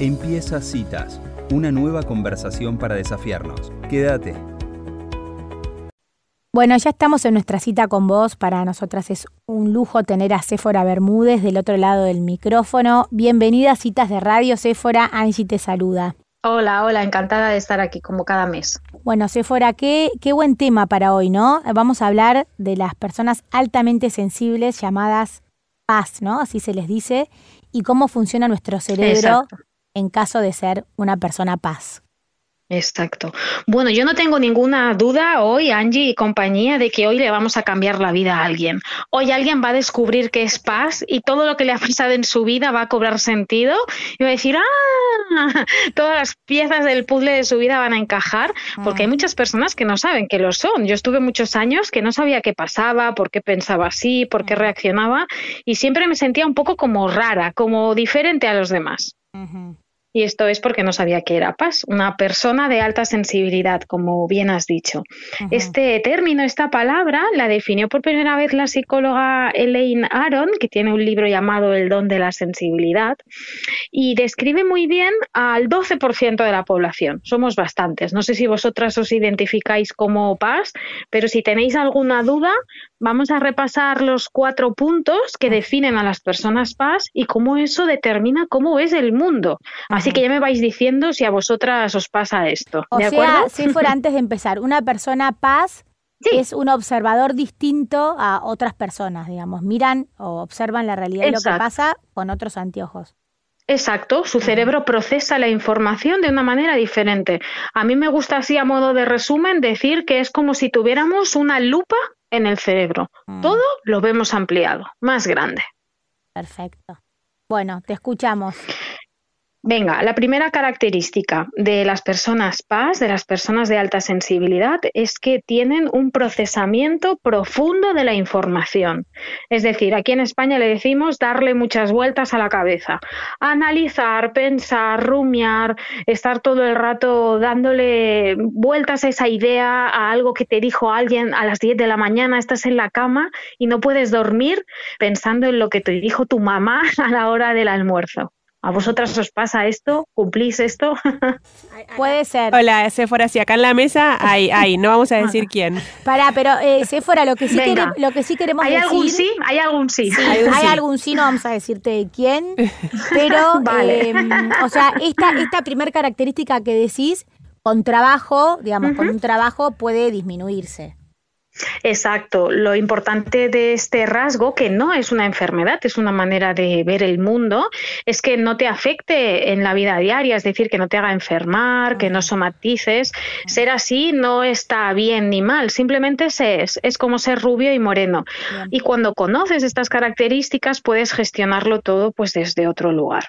Empieza Citas, una nueva conversación para desafiarnos. Quédate. Bueno, ya estamos en nuestra cita con vos. Para nosotras es un lujo tener a Céfora Bermúdez del otro lado del micrófono. Bienvenida a Citas de Radio, Céfora. Angie te saluda. Hola, hola, encantada de estar aquí como cada mes. Bueno, Céfora, qué, qué buen tema para hoy, ¿no? Vamos a hablar de las personas altamente sensibles llamadas paz, ¿no? Así se les dice, y cómo funciona nuestro cerebro en caso de ser una persona paz. Exacto. Bueno, yo no tengo ninguna duda hoy, Angie y compañía, de que hoy le vamos a cambiar la vida a alguien. Hoy alguien va a descubrir que es paz y todo lo que le ha pasado en su vida va a cobrar sentido y va a decir, ah, todas las piezas del puzzle de su vida van a encajar, porque hay mm. muchas personas que no saben que lo son. Yo estuve muchos años que no sabía qué pasaba, por qué pensaba así, por qué mm. reaccionaba y siempre me sentía un poco como rara, como diferente a los demás. Y esto es porque no sabía que era paz, una persona de alta sensibilidad, como bien has dicho. Este término, esta palabra, la definió por primera vez la psicóloga Elaine Aron, que tiene un libro llamado El don de la sensibilidad, y describe muy bien al 12% de la población. Somos bastantes. No sé si vosotras os identificáis como paz, pero si tenéis alguna duda, vamos a repasar los cuatro puntos que definen a las personas paz y cómo eso determina cómo es el mundo. Así que ya me vais diciendo si a vosotras os pasa esto. O sea, si fuera antes de empezar, una persona paz es un observador distinto a otras personas, digamos. Miran o observan la realidad y lo que pasa con otros anteojos. Exacto, su cerebro procesa la información de una manera diferente. A mí me gusta así a modo de resumen decir que es como si tuviéramos una lupa en el cerebro. Mm. Todo lo vemos ampliado, más grande. Perfecto. Bueno, te escuchamos. Venga, la primera característica de las personas PAS, de las personas de alta sensibilidad, es que tienen un procesamiento profundo de la información. Es decir, aquí en España le decimos darle muchas vueltas a la cabeza, analizar, pensar, rumiar, estar todo el rato dándole vueltas a esa idea, a algo que te dijo alguien a las 10 de la mañana, estás en la cama y no puedes dormir pensando en lo que te dijo tu mamá a la hora del almuerzo. ¿A vosotras os pasa esto? ¿Cumplís esto? Puede ser. Hola, Sephora, si acá en la mesa hay, hay, no vamos a decir quién. Pará, pero eh, Sephora, lo que sí, lo que sí queremos ¿Hay algún sí? ¿Hay algún sí? hay, algún, sí. no vamos a decirte quién, pero, vale. Em, o sea, esta, esta primer característica que decís, con trabajo, digamos, con un trabajo puede disminuirse. Exacto. Lo importante de este rasgo, que no es una enfermedad, es una manera de ver el mundo, es que no te afecte en la vida diaria, es decir, que no te haga enfermar, que no somatices. Ser así no está bien ni mal, simplemente es, es como ser rubio y moreno. Y cuando conoces estas características, puedes gestionarlo todo pues desde otro lugar.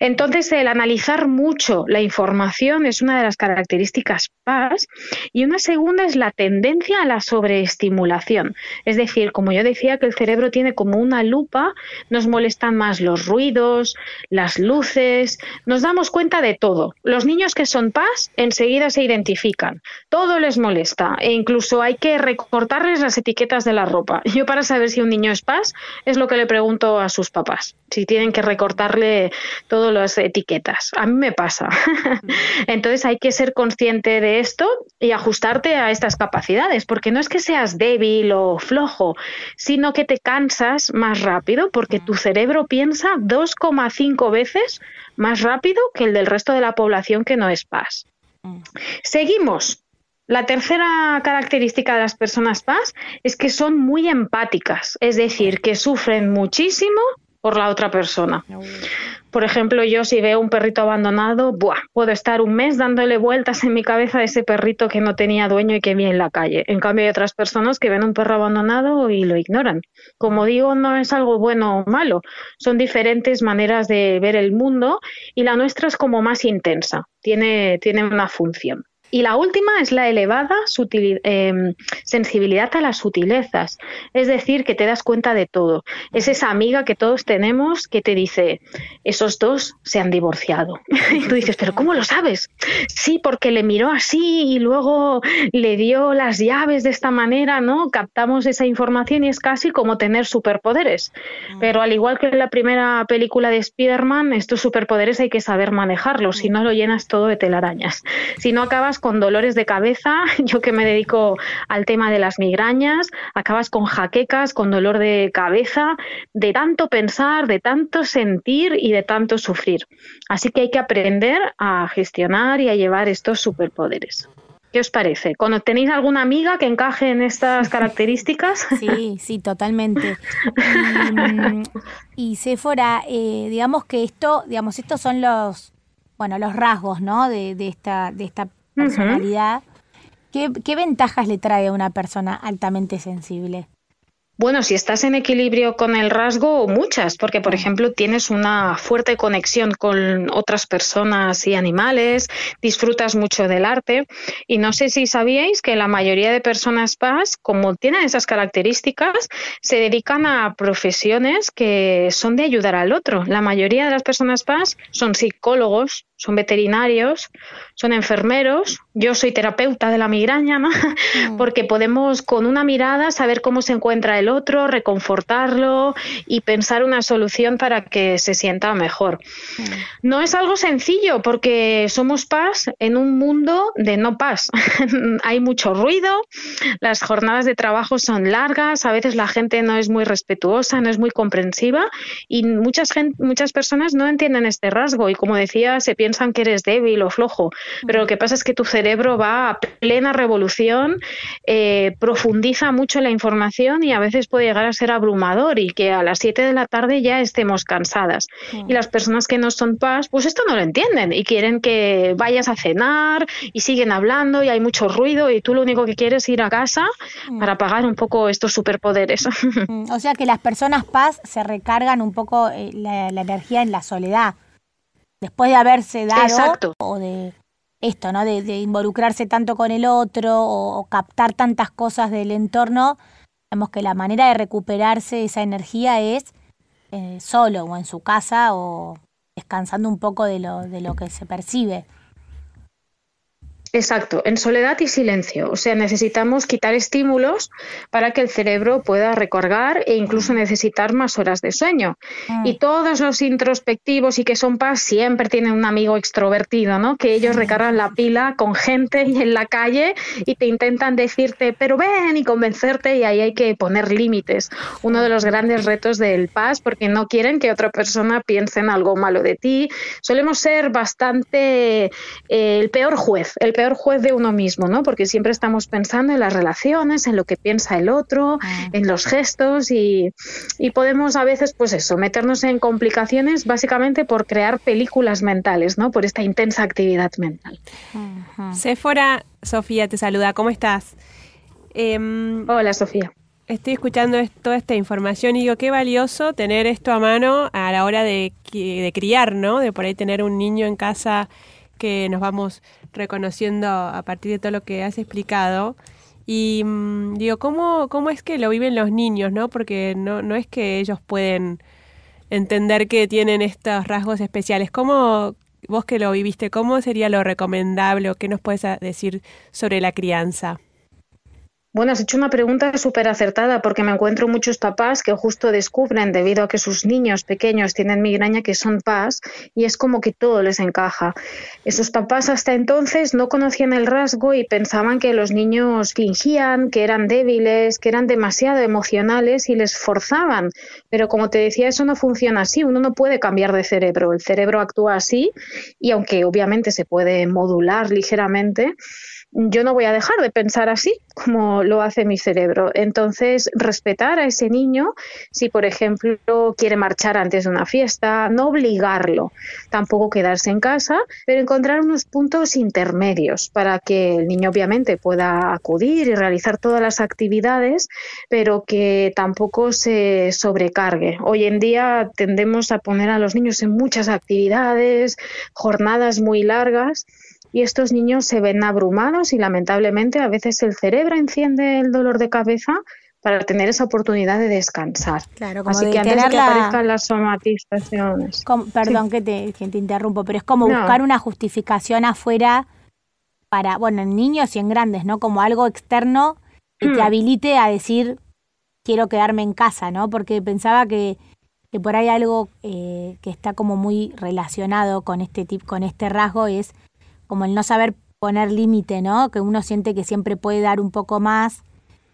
Entonces, el analizar mucho la información es una de las características PAS y una segunda es la tendencia a la sobre estimulación. Es decir, como yo decía que el cerebro tiene como una lupa, nos molestan más los ruidos, las luces, nos damos cuenta de todo. Los niños que son paz enseguida se identifican, todo les molesta e incluso hay que recortarles las etiquetas de la ropa. Yo para saber si un niño es paz es lo que le pregunto a sus papás, si tienen que recortarle todas las etiquetas. A mí me pasa. Entonces hay que ser consciente de esto y ajustarte a estas capacidades, porque no es que sea débil o flojo, sino que te cansas más rápido porque tu cerebro piensa 2,5 veces más rápido que el del resto de la población que no es paz. Seguimos. La tercera característica de las personas paz es que son muy empáticas, es decir, que sufren muchísimo por la otra persona. Por ejemplo, yo si veo un perrito abandonado, ¡buah! puedo estar un mes dándole vueltas en mi cabeza a ese perrito que no tenía dueño y que vi en la calle. En cambio, hay otras personas que ven un perro abandonado y lo ignoran. Como digo, no es algo bueno o malo, son diferentes maneras de ver el mundo y la nuestra es como más intensa, tiene, tiene una función. Y la última es la elevada em, sensibilidad a las sutilezas, es decir, que te das cuenta de todo. Es esa amiga que todos tenemos que te dice, esos dos se han divorciado. y tú dices, pero ¿cómo lo sabes? Sí, porque le miró así y luego le dio las llaves de esta manera, ¿no? Captamos esa información y es casi como tener superpoderes. Mm. Pero al igual que en la primera película de Spider-Man, estos superpoderes hay que saber manejarlos, si no lo llenas todo de telarañas. Si no acabas con dolores de cabeza, yo que me dedico al tema de las migrañas, acabas con jaquecas, con dolor de cabeza, de tanto pensar, de tanto sentir y de tanto sufrir. Así que hay que aprender a gestionar y a llevar estos superpoderes. ¿Qué os parece? ¿Cuando tenéis alguna amiga que encaje en estas características? Sí, sí, totalmente. Y, Sephora, eh, digamos que esto, digamos, estos son los, bueno, los rasgos, ¿no? De, de esta, de esta personalidad, ¿qué, ¿qué ventajas le trae a una persona altamente sensible? Bueno, si estás en equilibrio con el rasgo, muchas, porque por ejemplo tienes una fuerte conexión con otras personas y animales, disfrutas mucho del arte y no sé si sabíais que la mayoría de personas PAS, como tienen esas características, se dedican a profesiones que son de ayudar al otro. La mayoría de las personas PAS son psicólogos, son veterinarios, son enfermeros, yo soy terapeuta de la migraña, ¿no? Mm. Porque podemos con una mirada saber cómo se encuentra el otro, reconfortarlo y pensar una solución para que se sienta mejor. Mm. No es algo sencillo porque somos paz en un mundo de no paz. Hay mucho ruido, las jornadas de trabajo son largas, a veces la gente no es muy respetuosa, no es muy comprensiva y muchas, muchas personas no entienden este rasgo y como decía, se piensa piensan que eres débil o flojo, pero lo que pasa es que tu cerebro va a plena revolución, eh, profundiza mucho la información y a veces puede llegar a ser abrumador y que a las 7 de la tarde ya estemos cansadas. Y las personas que no son paz, pues esto no lo entienden y quieren que vayas a cenar y siguen hablando y hay mucho ruido y tú lo único que quieres es ir a casa para apagar un poco estos superpoderes. O sea que las personas paz se recargan un poco eh, la energía en la soledad después de haberse dado o de esto, ¿no? De, involucrarse tanto con el otro o, captar tantas cosas del entorno, vemos que la manera de recuperarse esa energía es eh, solo o en su casa o descansando un poco de lo, de lo que se percibe. Exacto, en soledad y silencio. O sea, necesitamos quitar estímulos para que el cerebro pueda recargar e incluso necesitar más horas de sueño. Mm. Y todos los introspectivos y que son paz siempre tienen un amigo extrovertido, ¿no? Que ellos recargan la pila con gente y en la calle y te intentan decirte, pero ven y convencerte y ahí hay que poner límites. Uno de los grandes retos del paz porque no quieren que otra persona piense en algo malo de ti. Solemos ser bastante eh, el peor juez, el peor juez de uno mismo, ¿no? Porque siempre estamos pensando en las relaciones, en lo que piensa el otro, ah. en los gestos y, podemos a veces, pues eso, meternos en complicaciones básicamente por crear películas mentales, ¿no? Por esta intensa actividad mental. Sephora, Sofía te saluda, ¿cómo estás? Em, Hola, Sofía. Estoy escuchando toda esta información y digo, qué valioso tener esto a mano a la hora de, de criar, ¿no? De por ahí tener un niño en casa que nos vamos reconociendo a partir de todo lo que has explicado. Y mm, digo, ¿cómo, ¿cómo es que lo viven los niños, no? Porque no, no es que ellos pueden entender que tienen estos rasgos especiales. ¿Cómo, vos que lo viviste, cómo sería lo recomendable o qué nos puedes decir sobre la crianza? Bueno, has hecho una pregunta súper acertada porque me encuentro muchos papás que justo descubren, debido a que sus niños pequeños tienen migraña, que son PAS y es como que todo les encaja. Esos papás hasta entonces no conocían el rasgo y pensaban que los niños fingían, que eran débiles, que eran demasiado emocionales y les forzaban. Pero como te decía, eso no funciona así. Uno no puede cambiar de cerebro. El cerebro actúa así y aunque obviamente se puede modular ligeramente, yo no voy a dejar de pensar así como lo hace mi cerebro. Entonces, respetar a ese niño, si por ejemplo quiere marchar antes de una fiesta, no obligarlo, tampoco quedarse en casa, pero encontrar unos puntos intermedios para que el niño obviamente pueda acudir y realizar todas las actividades, pero que tampoco se sobrecargue. Hoy en día tendemos a poner a los niños en muchas actividades, jornadas muy largas y estos niños se ven abrumados y lamentablemente a veces el cerebro enciende el dolor de cabeza para tener esa oportunidad de descansar. Claro, como Así de que antes de que la- aparezcan las somatizaciones. Como- perdón que, te, que te interrumpo, pero es como No. buscar una justificación afuera para, bueno, en niños y en grandes, ¿no? Como algo externo que te Hmm. habilite a decir, quiero quedarme en casa, ¿no? Porque pensaba que, que por ahí algo eh, que está como muy relacionado con este tip, con este rasgo es como el no saber poner límite, ¿no? Que uno siente que siempre puede dar un poco más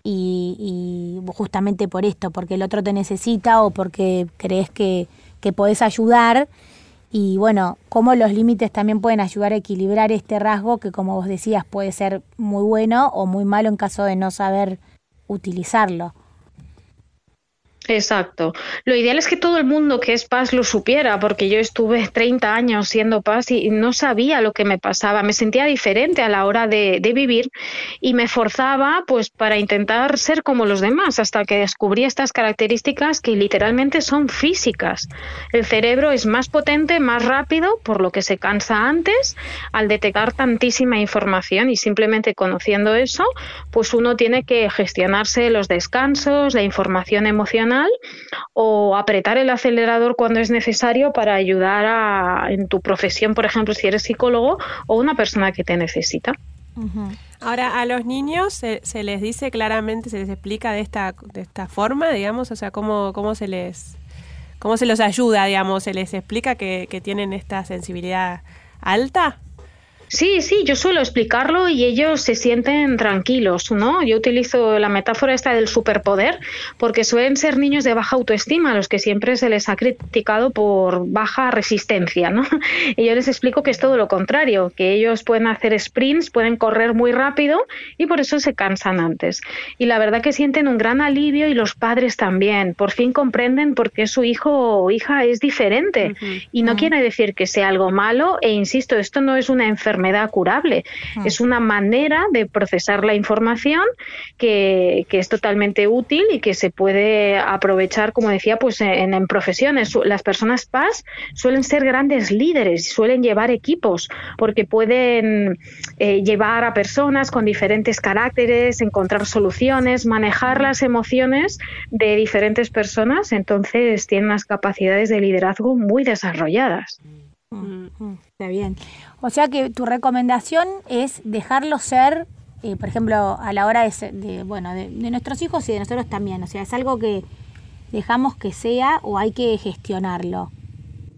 y, y justamente por esto, porque el otro te necesita o porque crees que, que podés ayudar. Y bueno, cómo los límites también pueden ayudar a equilibrar este rasgo que como vos decías puede ser muy bueno o muy malo en caso de no saber utilizarlo. Exacto. Lo ideal es que todo el mundo que es paz lo supiera, porque yo estuve 30 años siendo paz y no sabía lo que me pasaba. Me sentía diferente a la hora de, vivir y me forzaba pues para intentar ser como los demás, hasta que descubrí estas características que literalmente son físicas. El cerebro es más potente, más rápido, por lo que se cansa antes al detectar tantísima información y simplemente conociendo eso, pues uno tiene que gestionarse los descansos, la información emocional o apretar el acelerador cuando es necesario para ayudar a, en tu profesión, por ejemplo, si eres psicólogo o una persona que te necesita. Ahora, a los niños se, se les dice claramente, se les explica de esta, de esta forma, digamos, o sea, cómo, cómo se les cómo se los ayuda, digamos, se les explica que tienen esta sensibilidad alta. Sí, sí, yo suelo explicarlo y ellos se sienten tranquilos, ¿no? Yo utilizo la metáfora esta del superpoder porque suelen ser niños de baja autoestima, a los que siempre se les ha criticado por baja resistencia, ¿no? Y yo les explico que es todo lo contrario, que ellos pueden hacer sprints, pueden correr muy rápido y por eso se cansan antes. Y la verdad que sienten un gran alivio y los padres también, por fin comprenden por qué su hijo o hija es diferente. Y no quiere decir que sea algo malo, e insisto, esto no es una enfermedad curable, es una manera de procesar la información que, que es totalmente útil y que se puede aprovechar, como decía, pues en, en profesiones. Las personas PAS suelen ser grandes líderes, suelen llevar equipos, porque pueden eh, llevar a personas con diferentes caracteres, encontrar soluciones, manejar las emociones de diferentes personas, entonces tienen unas capacidades de liderazgo muy desarrolladas. Mm, mm, Está bien. O sea que tu recomendación es dejarlo ser, eh, por ejemplo, a la hora de, de, bueno, de, de nuestros hijos y de nosotros también. O sea, es algo que dejamos que sea o hay que gestionarlo.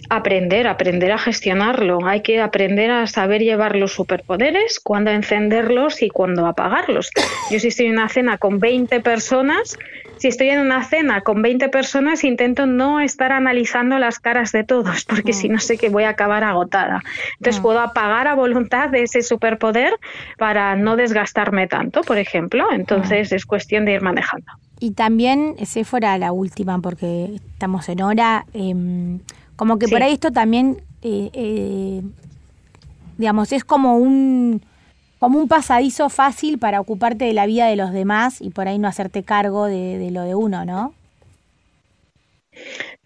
Aprender, aprender a gestionarlo. Hay que aprender a saber llevar los superpoderes, cuándo encenderlos y cuándo apagarlos. Yo si estoy en una cena con 20 personas, si estoy en una cena con 20 personas, intento no estar analizando las caras de todos, porque si no sé que voy a acabar agotada. Entonces Mm. puedo apagar a voluntad de ese superpoder para no desgastarme tanto, por ejemplo. Entonces es cuestión de ir manejando. Y también, ese fuera la última, porque estamos en hora, em, como que por ahí esto también, eh, eh, digamos, es como un, como un pasadizo fácil para ocuparte de la vida de los demás y por ahí no hacerte cargo de, lo de uno, ¿no?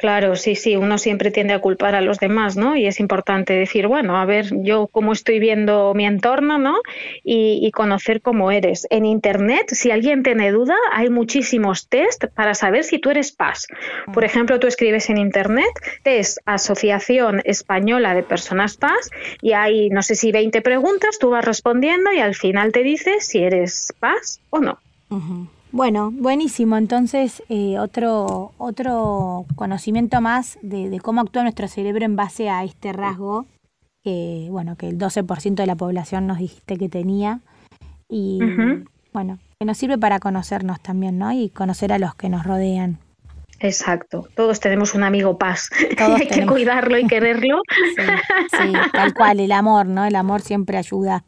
Claro, sí, sí, uno siempre tiende a culpar a los demás, ¿no? Y es importante decir, bueno, a ver, yo cómo estoy viendo mi entorno, ¿no? Y, y conocer cómo eres. En Internet, si alguien tiene duda, hay muchísimos test para saber si tú eres PAS. Por ejemplo, tú escribes en Internet, test Asociación Española de Personas PAS, y hay, no sé si 20 preguntas, tú vas respondiendo y al final te dice si eres PAS o no. Bueno, buenísimo. Entonces, eh, otro, otro conocimiento más de, de cómo actúa nuestro cerebro en base a este rasgo que, bueno, que el 12% de la población nos dijiste que tenía. Y, bueno, que nos sirve para conocernos también, ¿no? Y conocer a los que nos rodean. Exacto. Todos tenemos un amigo paz. Todos Hay que cuidarlo y quererlo. Sí, sí, tal cual, el amor, ¿no? El amor siempre ayuda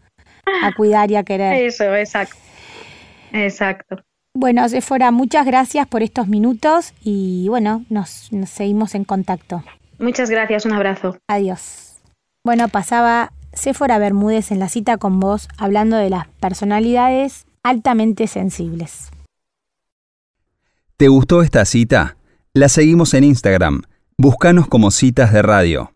a cuidar y a querer. Eso, exacto. Exacto. Bueno, Sephora, muchas gracias por estos minutos y bueno, nos, nos seguimos en contacto. Muchas gracias, un abrazo. Adiós. Bueno, pasaba Sephora Bermúdez en la cita con vos hablando de las personalidades altamente sensibles. ¿Te gustó esta cita? La seguimos en Instagram. Búscanos como citas de radio.